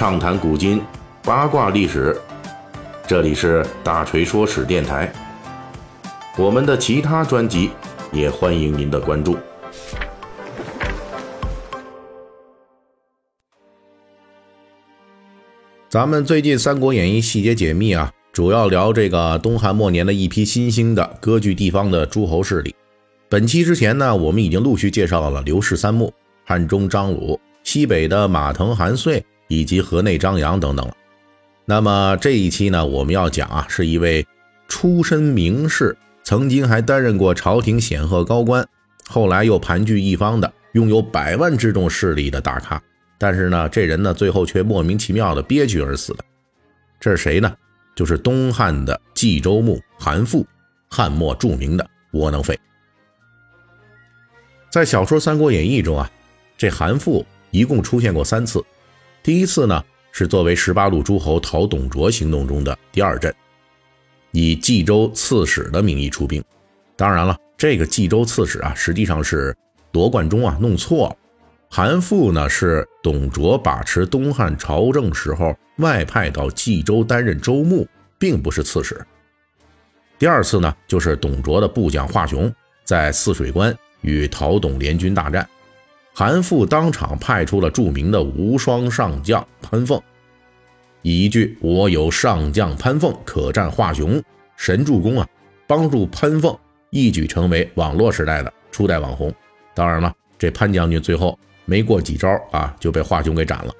畅谈古今，八卦历史。这里是大锤说史电台。我们的其他专辑也欢迎您的关注。咱们最近《三国演义》细节解密啊，主要聊这个东汉末年的一批新兴的割据地方的诸侯势力。本期之前呢，我们已经陆续介绍了刘氏三木、汉中张鲁。西北的马腾、韩遂以及河内张扬等等。那么这一期呢，我们要讲啊，是一位出身名士，曾经还担任过朝廷显赫高官，后来又盘踞一方的，拥有百万之众势力的大咖。但是呢，这人呢，最后却莫名其妙的憋屈而死的。这是谁呢？就是东汉的冀州牧韩馥，汉末著名的窝囊废。在小说《三国演义》中啊，这韩馥。一共出现过三次，第一次呢是作为十八路诸侯讨董卓行动中的第二阵，以冀州刺史的名义出兵。当然了，这个冀州刺史啊，实际上是罗贯中啊弄错了。韩馥呢是董卓把持东汉朝政时候外派到冀州担任州牧，并不是刺史。第二次呢就是董卓的部将华雄在泗水关与讨董联军大战。韩馥当场派出了著名的无双上将潘凤，以一句“我有上将潘凤可战华雄”神助攻啊，帮助潘凤一举成为网络时代的初代网红。当然了，这潘将军最后没过几招啊，就被华雄给斩了。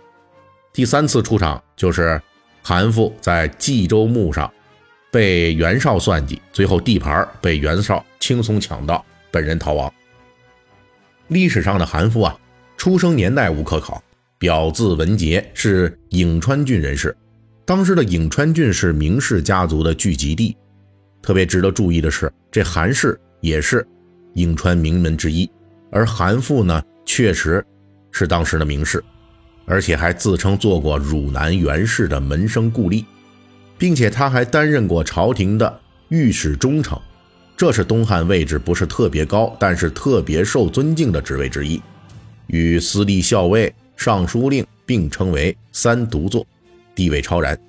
第三次出场就是韩馥在冀州牧上被袁绍算计，最后地盘被袁绍轻松抢到，本人逃亡。历史上的韩馥啊，出生年代无可考，表字文杰，是颍川郡人士。当时的颍川郡是名士家族的聚集地。特别值得注意的是，这韩氏也是颍川名门之一。而韩馥呢，确实是当时的名士，而且还自称做过汝南袁氏的门生故吏，并且他还担任过朝廷的御史中丞。这是东汉位置不是特别高，但是特别受尊敬的职位之一，与司隶校尉、尚书令并称为三独坐，地位超然。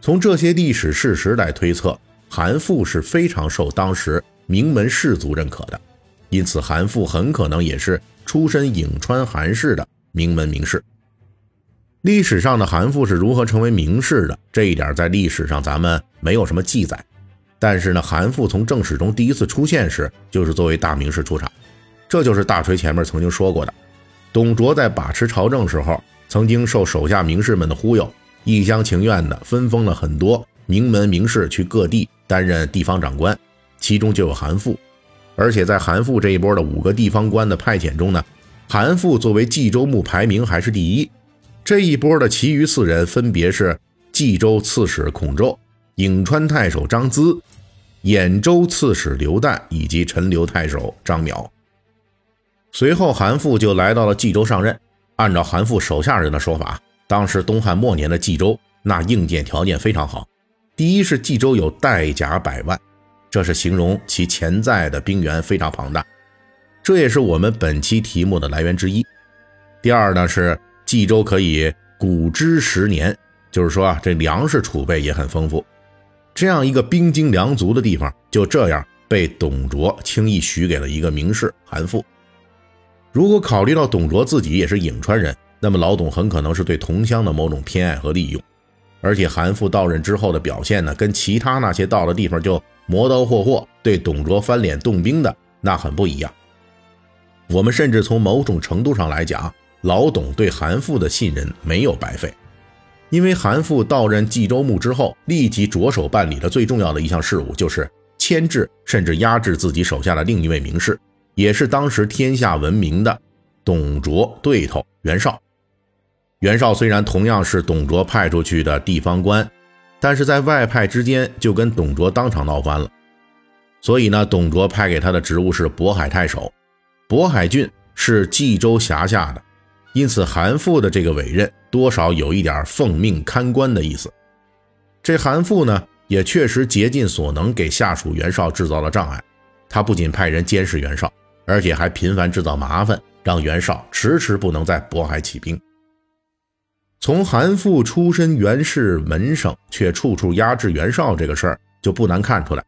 从这些历史事实来推测，韩馥是非常受当时名门士族认可的，因此韩馥很可能也是出身颍川韩氏的名门名士。历史上的韩馥是如何成为名士的，这一点在历史上咱们没有什么记载。但是呢，韩馥从正史中第一次出现时，就是作为大名士出场。这就是大锤前面曾经说过的，董卓在把持朝政时候，曾经受手下名士们的忽悠，一厢情愿的分封了很多名门名士去各地担任地方长官，其中就有韩馥。而且在韩馥这一波的五个地方官的派遣中呢，韩馥作为冀州牧排名还是第一。这一波的其余四人分别是冀州刺史孔宙。颍川太守张咨、兖州刺史刘旦以及陈留太守张邈。随后，韩馥就来到了冀州上任。按照韩馥手下人的说法，当时东汉末年的冀州那硬件条件非常好。第一是冀州有带甲百万，这是形容其潜在的兵源非常庞大，这也是我们本期题目的来源之一。第二呢是冀州可以谷之十年，就是说啊，这粮食储备也很丰富。这样一个兵精粮足的地方，就这样被董卓轻易许给了一个名士韩馥。如果考虑到董卓自己也是颍川人，那么老董很可能是对同乡的某种偏爱和利用。而且韩馥到任之后的表现呢，跟其他那些到了地方就磨刀霍霍、对董卓翻脸动兵的那很不一样。我们甚至从某种程度上来讲，老董对韩馥的信任没有白费。因为韩馥到任冀州牧之后，立即着手办理的最重要的一项事务，就是牵制甚至压制自己手下的另一位名士，也是当时天下闻名的董卓对头袁绍。袁绍虽然同样是董卓派出去的地方官，但是在外派之间就跟董卓当场闹翻了。所以呢，董卓派给他的职务是渤海太守，渤海郡是冀州辖下的。因此，韩馥的这个委任多少有一点奉命看官的意思。这韩馥呢，也确实竭尽所能给下属袁绍制造了障碍。他不仅派人监视袁绍，而且还频繁制造麻烦，让袁绍迟迟不能在渤海起兵。从韩馥出身袁氏门生，却处处压制袁绍这个事儿，就不难看出来。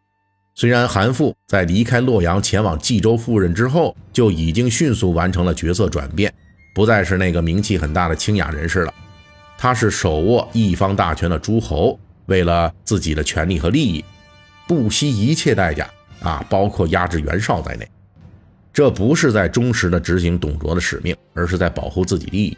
虽然韩馥在离开洛阳前往冀州赴任之后，就已经迅速完成了角色转变，不再是那个名气很大的清雅人士了。他是手握一方大权的诸侯，为了自己的权利和利益，不惜一切代价啊，包括压制袁绍在内。这不是在忠实的执行董卓的使命，而是在保护自己利益。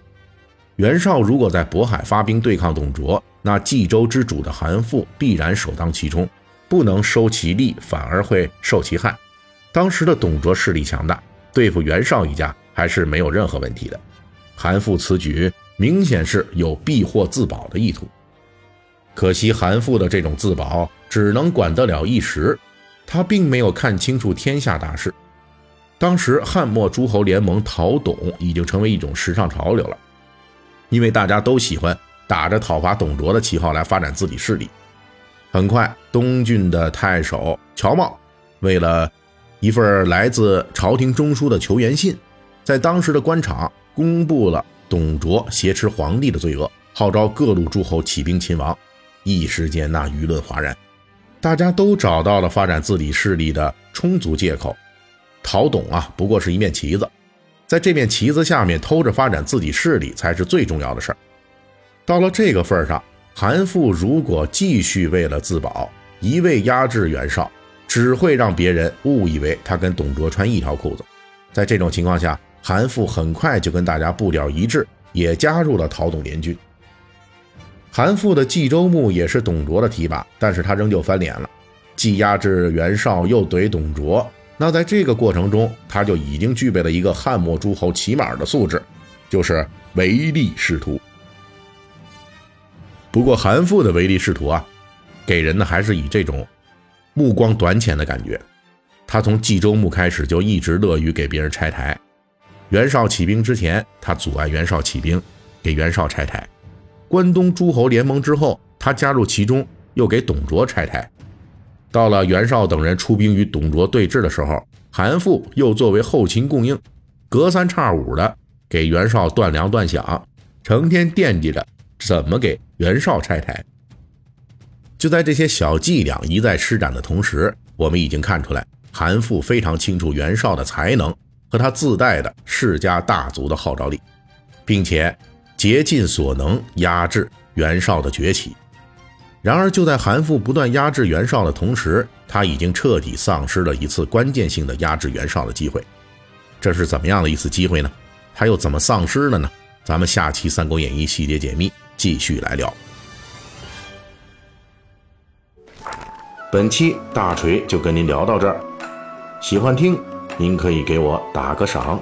袁绍如果在渤海发兵对抗董卓，那冀州之主的韩馥必然首当其冲，不能收其利，反而会受其害。当时的董卓势力强大，对付袁绍一家还是没有任何问题的。韩馥此举。明显是有避祸自保的意图，可惜韩馥的这种自保只能管得了一时，他并没有看清楚天下大势。当时汉末诸侯联盟讨董已经成为一种时尚潮流了，因为大家都喜欢打着讨伐董卓的旗号来发展自己势力。很快，东郡的太守乔瑁为了一份来自朝廷中枢的求援信，在当时的官场公布了。董卓挟持皇帝的罪恶，号召各路诸侯起兵勤王，一时间那舆论哗然，大家都找到了发展自己势力的充足借口。讨董啊，不过是一面旗子，在这面旗子下面偷着发展自己势力才是最重要的事儿。到了这个份上，韩馥如果继续为了自保一味压制袁绍，只会让别人误以为他跟董卓穿一条裤子。在这种情况下，韩馥很快就跟大家步调一致，也加入了讨董联军。韩馥的冀州牧也是董卓的提拔，但是他仍旧翻脸了，既压制袁绍，又怼董卓。那在这个过程中，他就已经具备了一个汉末诸侯起码的素质，就是唯利是图。不过韩馥的唯利是图啊，给人的还是以这种目光短浅的感觉。他从冀州牧开始就一直乐于给别人拆台。袁绍起兵之前，他阻碍袁绍起兵，给袁绍拆台；关东诸侯联盟之后，他加入其中，又给董卓拆台。到了袁绍等人出兵与董卓对峙的时候，韩馥又作为后勤供应，隔三差五的给袁绍断粮断饷，成天惦记着怎么给袁绍拆台。就在这些小伎俩一再施展的同时，我们已经看出来，韩馥非常清楚袁绍的才能。和他自带的世家大族的号召力，并且竭尽所能压制袁绍的崛起。然而，就在韩馥不断压制袁绍的同时，他已经彻底丧失了一次关键性的压制袁绍的机会。这是怎么样的一次机会呢？他又怎么丧失了呢？咱们下期《三国演义》细节解密继续来聊。本期大锤就跟您聊到这儿，喜欢听。您可以给我打个赏。